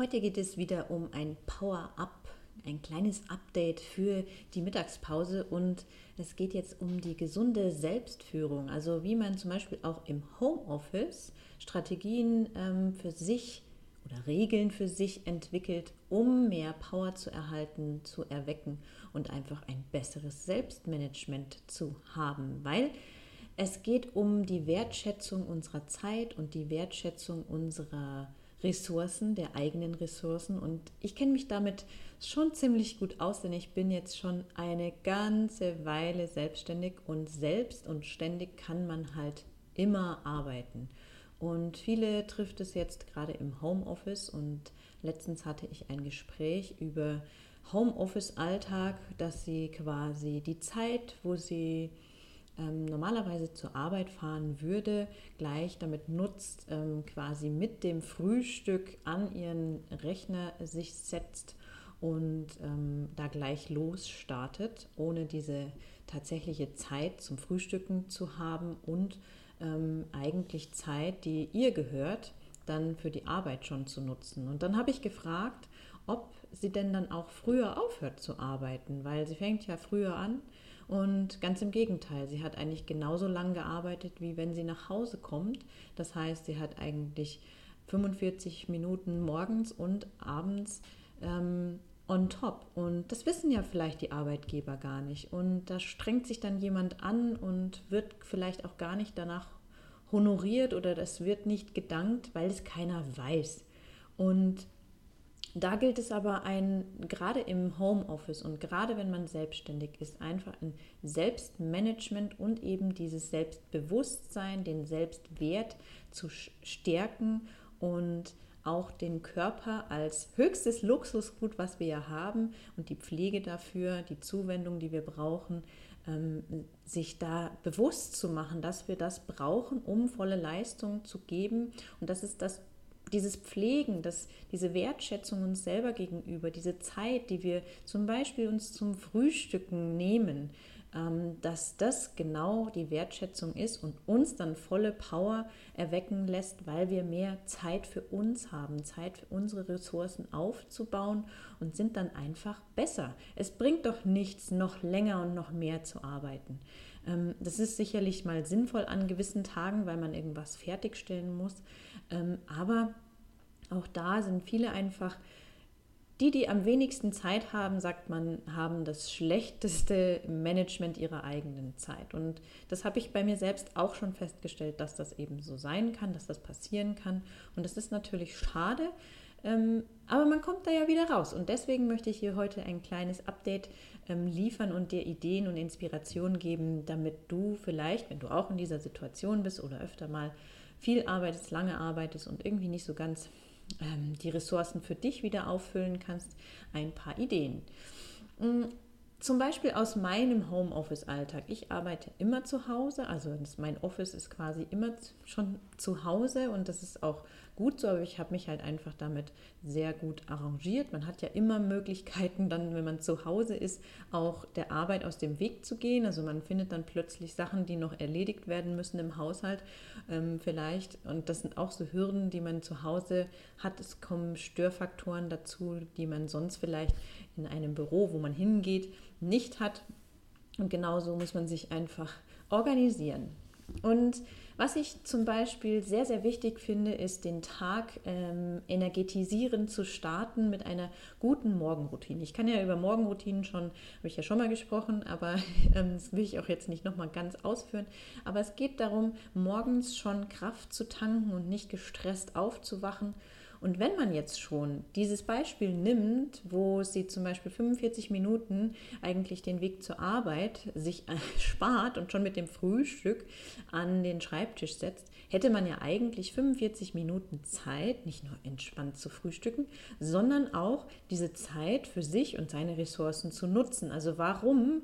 Heute geht es wieder um ein Power-Up, ein kleines Update für die Mittagspause und es geht jetzt um die gesunde Selbstführung, also wie man zum Beispiel auch im Homeoffice Strategien ähm, für sich oder Regeln für sich entwickelt, um mehr Power zu erhalten, zu erwecken und einfach ein besseres Selbstmanagement zu haben, weil es geht um die Wertschätzung unserer Zeit und die Wertschätzung unserer Ressourcen, der eigenen Ressourcen. Und ich kenne mich damit schon ziemlich gut aus, denn ich bin jetzt schon eine ganze Weile selbstständig und selbst und ständig kann man halt immer arbeiten. Und viele trifft es jetzt gerade im Homeoffice und letztens hatte ich ein Gespräch über Homeoffice-Alltag, dass sie quasi die Zeit, wo sie ähm, normalerweise zur Arbeit fahren würde, gleich damit nutzt, ähm, quasi mit dem Frühstück an ihren Rechner sich setzt und ähm, da gleich losstartet, ohne diese tatsächliche Zeit zum Frühstücken zu haben und ähm, eigentlich Zeit, die ihr gehört, dann für die Arbeit schon zu nutzen. Und dann habe ich gefragt, ob sie denn dann auch früher aufhört zu arbeiten, weil sie fängt ja früher an und ganz im Gegenteil, sie hat eigentlich genauso lange gearbeitet, wie wenn sie nach Hause kommt. Das heißt, sie hat eigentlich 45 Minuten morgens und abends ähm, on top. Und das wissen ja vielleicht die Arbeitgeber gar nicht. Und da strengt sich dann jemand an und wird vielleicht auch gar nicht danach honoriert oder das wird nicht gedankt, weil es keiner weiß. Und da gilt es aber ein, gerade im Homeoffice und gerade wenn man selbstständig ist, einfach ein Selbstmanagement und eben dieses Selbstbewusstsein, den Selbstwert zu stärken und auch den Körper als höchstes Luxusgut, was wir ja haben und die Pflege dafür, die Zuwendung, die wir brauchen, ähm, sich da bewusst zu machen, dass wir das brauchen, um volle Leistung zu geben. Und das ist das dieses Pflegen, das, diese Wertschätzung uns selber gegenüber, diese Zeit, die wir zum Beispiel uns zum Frühstücken nehmen, ähm, dass das genau die Wertschätzung ist und uns dann volle Power erwecken lässt, weil wir mehr Zeit für uns haben, Zeit für unsere Ressourcen aufzubauen und sind dann einfach besser. Es bringt doch nichts, noch länger und noch mehr zu arbeiten. Ähm, das ist sicherlich mal sinnvoll an gewissen Tagen, weil man irgendwas fertigstellen muss. Ähm, aber auch da sind viele einfach die, die am wenigsten Zeit haben, sagt man, haben das schlechteste Management ihrer eigenen Zeit. Und das habe ich bei mir selbst auch schon festgestellt, dass das eben so sein kann, dass das passieren kann. Und das ist natürlich schade, ähm, aber man kommt da ja wieder raus. Und deswegen möchte ich hier heute ein kleines Update ähm, liefern und dir Ideen und Inspirationen geben, damit du vielleicht, wenn du auch in dieser Situation bist oder öfter mal viel arbeitest, lange arbeitest und irgendwie nicht so ganz ähm, die Ressourcen für dich wieder auffüllen kannst, ein paar Ideen. Zum Beispiel aus meinem Homeoffice-Alltag. Ich arbeite immer zu Hause, also mein Office ist quasi immer schon zu Hause und das ist auch gut so, aber ich habe mich halt einfach damit sehr gut arrangiert. Man hat ja immer Möglichkeiten, dann, wenn man zu Hause ist, auch der Arbeit aus dem Weg zu gehen. Also man findet dann plötzlich Sachen, die noch erledigt werden müssen im Haushalt ähm, vielleicht. Und das sind auch so Hürden, die man zu Hause hat. Es kommen Störfaktoren dazu, die man sonst vielleicht in einem Büro, wo man hingeht, nicht hat. Und genauso muss man sich einfach organisieren. Und was ich zum Beispiel sehr, sehr wichtig finde, ist, den Tag ähm, energetisierend zu starten mit einer guten Morgenroutine. Ich kann ja über Morgenroutinen schon, habe ich ja schon mal gesprochen, aber ähm, das will ich auch jetzt nicht nochmal ganz ausführen. Aber es geht darum, morgens schon Kraft zu tanken und nicht gestresst aufzuwachen Und wenn man jetzt schon dieses Beispiel nimmt, wo sie zum Beispiel 45 Minuten eigentlich den Weg zur Arbeit sich spart und schon mit dem Frühstück an den Schreibtisch setzt, hätte man ja eigentlich 45 Minuten Zeit, nicht nur entspannt zu frühstücken, sondern auch diese Zeit für sich und seine Ressourcen zu nutzen. Also warum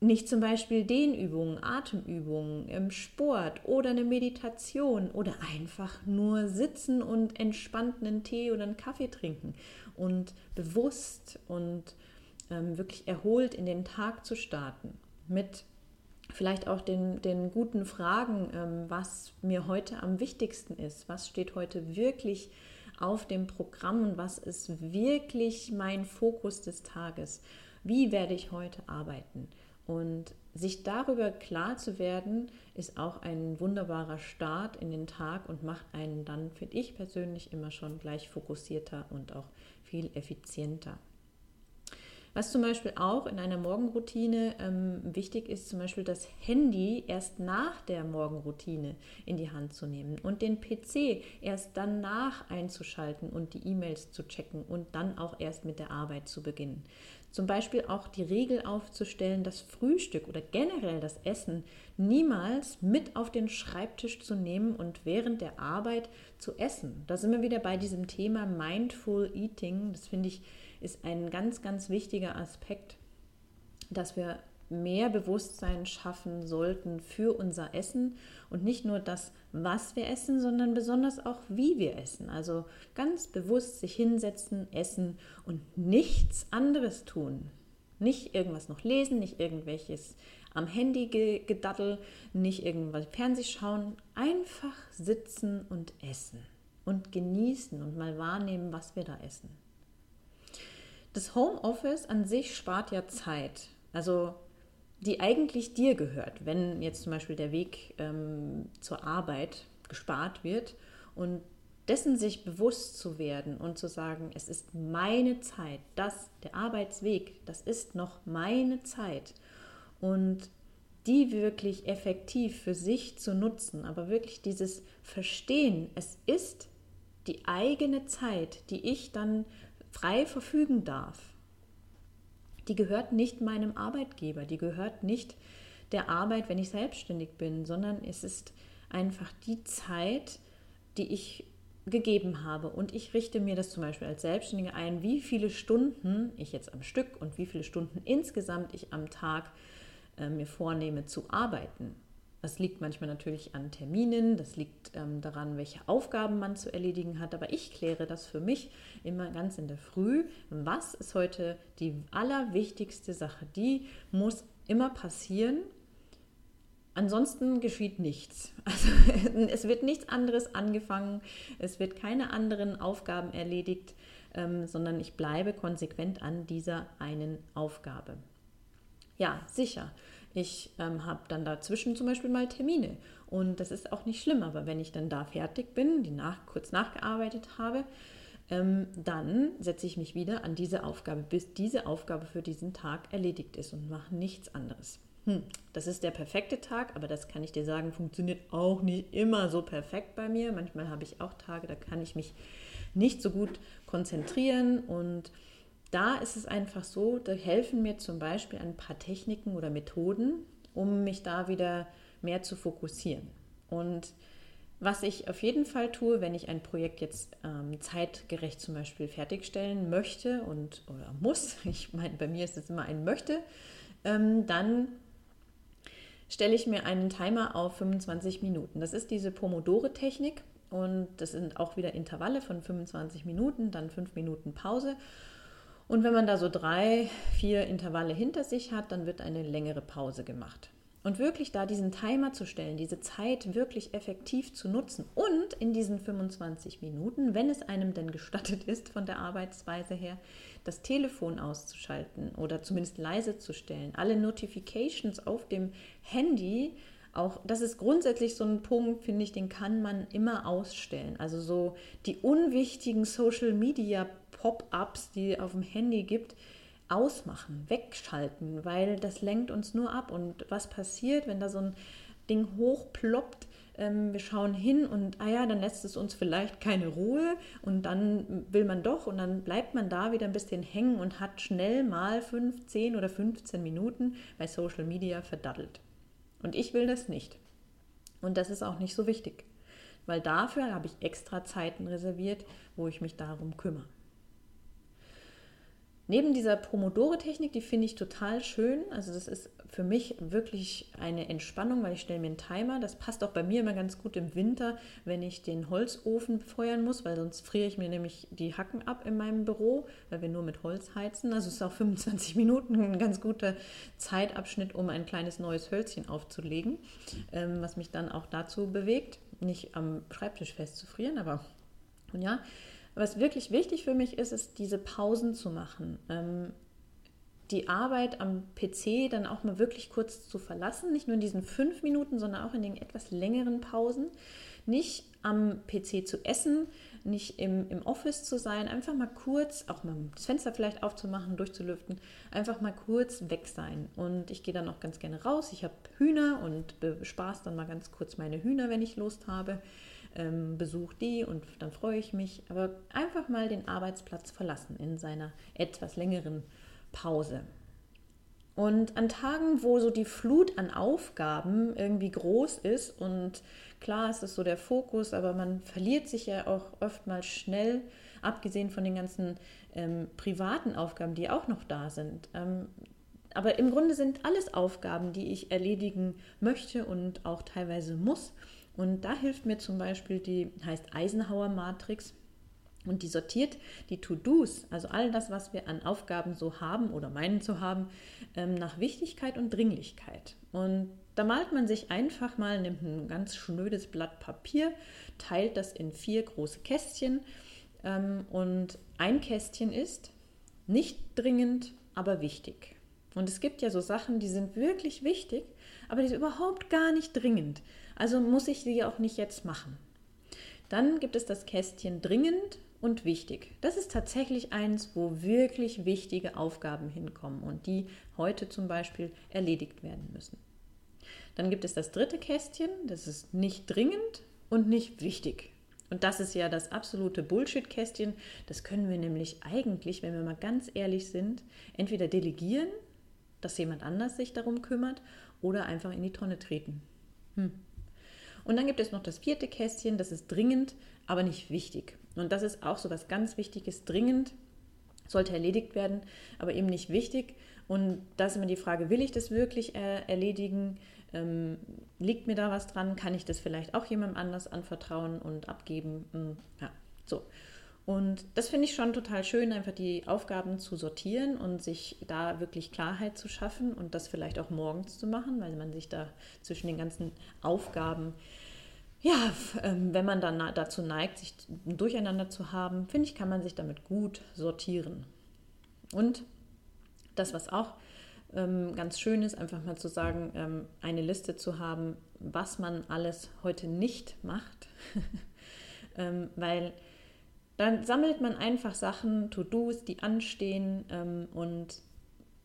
nicht zum Beispiel Dehnübungen, Atemübungen, im Sport oder eine Meditation oder einfach nur sitzen und entspannt einen Tee oder einen Kaffee trinken und bewusst und ähm, wirklich erholt in den Tag zu starten. Mit vielleicht auch den, den guten Fragen, ähm, was mir heute am wichtigsten ist, was steht heute wirklich auf dem Programm und was ist wirklich mein Fokus des Tages, wie werde ich heute arbeiten und sich darüber klar zu werden, ist auch ein wunderbarer Start in den Tag und macht einen dann, finde ich persönlich, immer schon gleich fokussierter und auch viel effizienter. Was zum Beispiel auch in einer Morgenroutine ähm, wichtig ist, zum Beispiel das Handy erst nach der Morgenroutine in die Hand zu nehmen und den PC erst danach einzuschalten und die E-Mails zu checken und dann auch erst mit der Arbeit zu beginnen. Zum Beispiel auch die Regel aufzustellen, das Frühstück oder generell das Essen niemals mit auf den Schreibtisch zu nehmen und während der Arbeit zu essen. Da sind wir wieder bei diesem Thema Mindful Eating. Das finde ich ist ein ganz, ganz wichtiger Aspekt, dass wir mehr Bewusstsein schaffen sollten für unser Essen und nicht nur das, was wir essen, sondern besonders auch, wie wir essen. Also ganz bewusst sich hinsetzen, essen und nichts anderes tun. Nicht irgendwas noch lesen, nicht irgendwelches am Handy gedattel, nicht irgendwas Fernseh schauen, einfach sitzen und essen und genießen und mal wahrnehmen, was wir da essen. Das Homeoffice an sich spart ja Zeit. Also die eigentlich dir gehört, wenn jetzt zum Beispiel der Weg ähm, zur Arbeit gespart wird und dessen sich bewusst zu werden und zu sagen, es ist meine Zeit, das, der Arbeitsweg, das ist noch meine Zeit. Und die wirklich effektiv für sich zu nutzen, aber wirklich dieses Verstehen, es ist die eigene Zeit, die ich dann frei verfügen darf die gehört nicht meinem Arbeitgeber, die gehört nicht der Arbeit, wenn ich selbstständig bin, sondern es ist einfach die Zeit, die ich gegeben habe. Und ich richte mir das zum Beispiel als Selbstständige ein, wie viele Stunden ich jetzt am Stück und wie viele Stunden insgesamt ich am Tag äh, mir vornehme zu arbeiten. Das liegt manchmal natürlich an Terminen, das liegt ähm, daran, welche Aufgaben man zu erledigen hat, aber ich kläre das für mich immer ganz in der Früh. Was ist heute die allerwichtigste Sache? Die muss immer passieren. Ansonsten geschieht nichts. Also es wird nichts anderes angefangen, es wird keine anderen Aufgaben erledigt, ähm, sondern ich bleibe konsequent an dieser einen Aufgabe. Ja, sicher. Ich ähm, habe dann dazwischen zum Beispiel mal Termine und das ist auch nicht schlimm, aber wenn ich dann da fertig bin, die nach, kurz nachgearbeitet habe, ähm, dann setze ich mich wieder an diese Aufgabe, bis diese Aufgabe für diesen Tag erledigt ist und mache nichts anderes. Hm, das ist der perfekte Tag, aber das kann ich dir sagen, funktioniert auch nicht immer so perfekt bei mir. Manchmal habe ich auch Tage, da kann ich mich nicht so gut konzentrieren und da ist es einfach so, da helfen mir zum Beispiel ein paar Techniken oder Methoden, um mich da wieder mehr zu fokussieren. Und was ich auf jeden Fall tue, wenn ich ein Projekt jetzt ähm, zeitgerecht zum Beispiel fertigstellen möchte und oder muss, ich meine, bei mir ist es immer ein möchte, ähm, dann stelle ich mir einen Timer auf 25 Minuten. Das ist diese Pomodore-Technik und das sind auch wieder Intervalle von 25 Minuten, dann 5 Minuten Pause und wenn man da so drei, vier Intervalle hinter sich hat, dann wird eine längere Pause gemacht. Und wirklich da diesen Timer zu stellen, diese Zeit wirklich effektiv zu nutzen und in diesen 25 Minuten, wenn es einem denn gestattet ist von der Arbeitsweise her, das Telefon auszuschalten oder zumindest leise zu stellen, alle Notifications auf dem Handy, auch das ist grundsätzlich so ein Punkt, finde ich, den kann man immer ausstellen. Also so die unwichtigen Social Media Pop-ups, die auf dem Handy gibt, ausmachen, wegschalten, weil das lenkt uns nur ab. Und was passiert, wenn da so ein Ding hochploppt? ähm, wir schauen hin und, ah ja, dann lässt es uns vielleicht keine Ruhe und dann will man doch und dann bleibt man da wieder ein bisschen hängen und hat schnell mal 5, 10 oder 15 Minuten bei Social Media verdaddelt. Und ich will das nicht. Und das ist auch nicht so wichtig, weil dafür habe ich extra Zeiten reserviert, wo ich mich darum kümmere. Neben dieser Pomodore-Technik, die finde ich total schön. Also das ist für mich wirklich eine Entspannung, weil ich stelle mir einen Timer. Das passt auch bei mir immer ganz gut im Winter, wenn ich den Holzofen feuern muss, weil sonst friere ich mir nämlich die Hacken ab in meinem Büro, weil wir nur mit Holz heizen. Also es ist auch 25 Minuten ein ganz guter Zeitabschnitt, um ein kleines neues Hölzchen aufzulegen, ähm, was mich dann auch dazu bewegt, nicht am Schreibtisch festzufrieren, aber ja, was wirklich wichtig für mich ist, ist diese Pausen zu machen. Ähm, die Arbeit am PC dann auch mal wirklich kurz zu verlassen, nicht nur in diesen fünf Minuten, sondern auch in den etwas längeren Pausen. Nicht am PC zu essen, nicht im, im Office zu sein, einfach mal kurz, auch mal das Fenster vielleicht aufzumachen, durchzulüften, einfach mal kurz weg sein. Und ich gehe dann auch ganz gerne raus. Ich habe Hühner und bespaß dann mal ganz kurz meine Hühner, wenn ich Lust habe ähm, besuche die und dann freue ich mich. Aber einfach mal den Arbeitsplatz verlassen in seiner etwas längeren Pause. Und an Tagen, wo so die Flut an Aufgaben irgendwie groß ist und klar ist es so der Fokus, aber man verliert sich ja auch oftmals schnell, abgesehen von den ganzen ähm, privaten Aufgaben, die auch noch da sind. Ähm, aber im Grunde sind alles Aufgaben, die ich erledigen möchte und auch teilweise muss. Und da hilft mir zum Beispiel die, heißt Eisenhower Matrix. Und die sortiert die To-Dos, also all das, was wir an Aufgaben so haben oder meinen zu haben, ähm, nach Wichtigkeit und Dringlichkeit. Und da malt man sich einfach mal, nimmt ein ganz schnödes Blatt Papier, teilt das in vier große Kästchen. Ähm, und ein Kästchen ist nicht dringend, aber wichtig. Und es gibt ja so Sachen, die sind wirklich wichtig, aber die sind überhaupt gar nicht dringend. Also muss ich sie auch nicht jetzt machen. Dann gibt es das Kästchen dringend und wichtig. Das ist tatsächlich eins, wo wirklich wichtige Aufgaben hinkommen und die heute zum Beispiel erledigt werden müssen. Dann gibt es das dritte Kästchen, das ist nicht dringend und nicht wichtig. Und das ist ja das absolute Bullshit-Kästchen. Das können wir nämlich eigentlich, wenn wir mal ganz ehrlich sind, entweder delegieren, dass jemand anders sich darum kümmert, oder einfach in die Tonne treten. Hm. Und dann gibt es noch das vierte Kästchen, das ist dringend, aber nicht wichtig. Und das ist auch so was ganz Wichtiges, dringend, sollte erledigt werden, aber eben nicht wichtig. Und da ist immer die Frage, will ich das wirklich äh, erledigen? Ähm, liegt mir da was dran? Kann ich das vielleicht auch jemandem anders anvertrauen und abgeben? Hm, ja, so. Und das finde ich schon total schön, einfach die Aufgaben zu sortieren und sich da wirklich Klarheit zu schaffen und das vielleicht auch morgens zu machen, weil man sich da zwischen den ganzen Aufgaben, ja, ähm, wenn man dann dazu neigt, sich ein Durcheinander zu haben, finde ich, kann man sich damit gut sortieren. Und das, was auch ähm, ganz schön ist, einfach mal zu sagen, ähm, eine Liste zu haben, was man alles heute nicht macht, weil dann sammelt man einfach Sachen, To-Dos, die anstehen ähm, und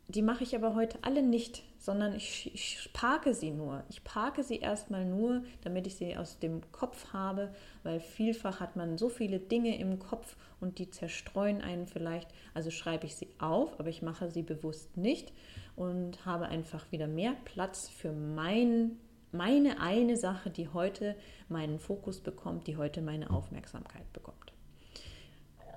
die mache ich aber heute alle nicht, sondern ich, ich parke sie nur. Ich parke sie erstmal nur, damit ich sie aus dem Kopf habe, weil vielfach hat man so viele Dinge im Kopf und die zerstreuen einen vielleicht. Also schreibe ich sie auf, aber ich mache sie bewusst nicht und habe einfach wieder mehr Platz für mein, meine eine Sache, die heute meinen Fokus bekommt, die heute meine Aufmerksamkeit bekommt.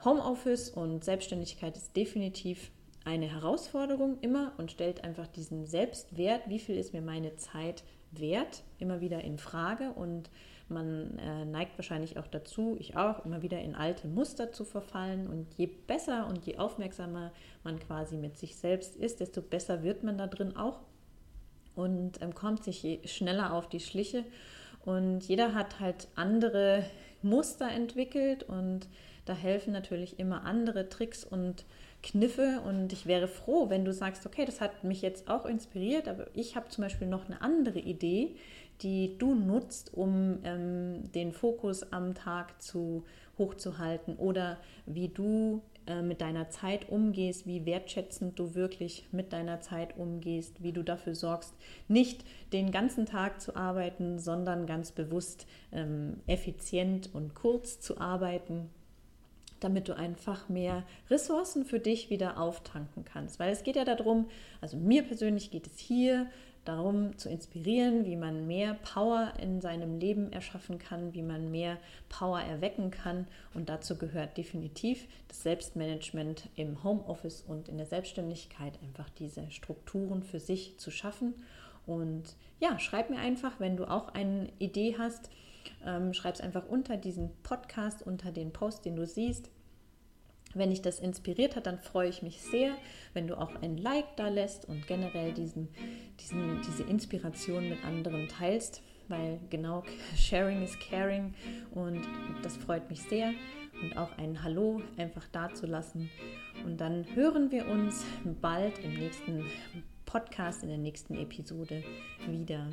Homeoffice und Selbstständigkeit ist definitiv eine Herausforderung immer und stellt einfach diesen Selbstwert, wie viel ist mir meine Zeit wert, immer wieder in Frage. Und man äh, neigt wahrscheinlich auch dazu, ich auch, immer wieder in alte Muster zu verfallen. Und je besser und je aufmerksamer man quasi mit sich selbst ist, desto besser wird man da drin auch und ähm, kommt sich schneller auf die Schliche. Und jeder hat halt andere Muster entwickelt und da helfen natürlich immer andere Tricks und Kniffe und ich wäre froh, wenn du sagst, okay, das hat mich jetzt auch inspiriert, aber ich habe zum Beispiel noch eine andere Idee, die du nutzt, um ähm, den Fokus am Tag zu hochzuhalten oder wie du äh, mit deiner Zeit umgehst, wie wertschätzend du wirklich mit deiner Zeit umgehst, wie du dafür sorgst, nicht den ganzen Tag zu arbeiten, sondern ganz bewusst ähm, effizient und kurz zu arbeiten damit du einfach mehr Ressourcen für dich wieder auftanken kannst. Weil es geht ja darum, also mir persönlich geht es hier darum zu inspirieren, wie man mehr Power in seinem Leben erschaffen kann, wie man mehr Power erwecken kann. Und dazu gehört definitiv das Selbstmanagement im Homeoffice und in der Selbstständigkeit, einfach diese Strukturen für sich zu schaffen. Und ja, schreib mir einfach, wenn du auch eine Idee hast, ähm, schreib es einfach unter diesen Podcast, unter den Post, den du siehst. Wenn dich das inspiriert hat, dann freue ich mich sehr, wenn du auch ein Like da lässt und generell diesen, diesen, diese Inspiration mit anderen teilst, weil genau Sharing is Caring und das freut mich sehr. Und auch ein Hallo einfach da zu lassen. Und dann hören wir uns bald im nächsten Podcast, in der nächsten Episode wieder.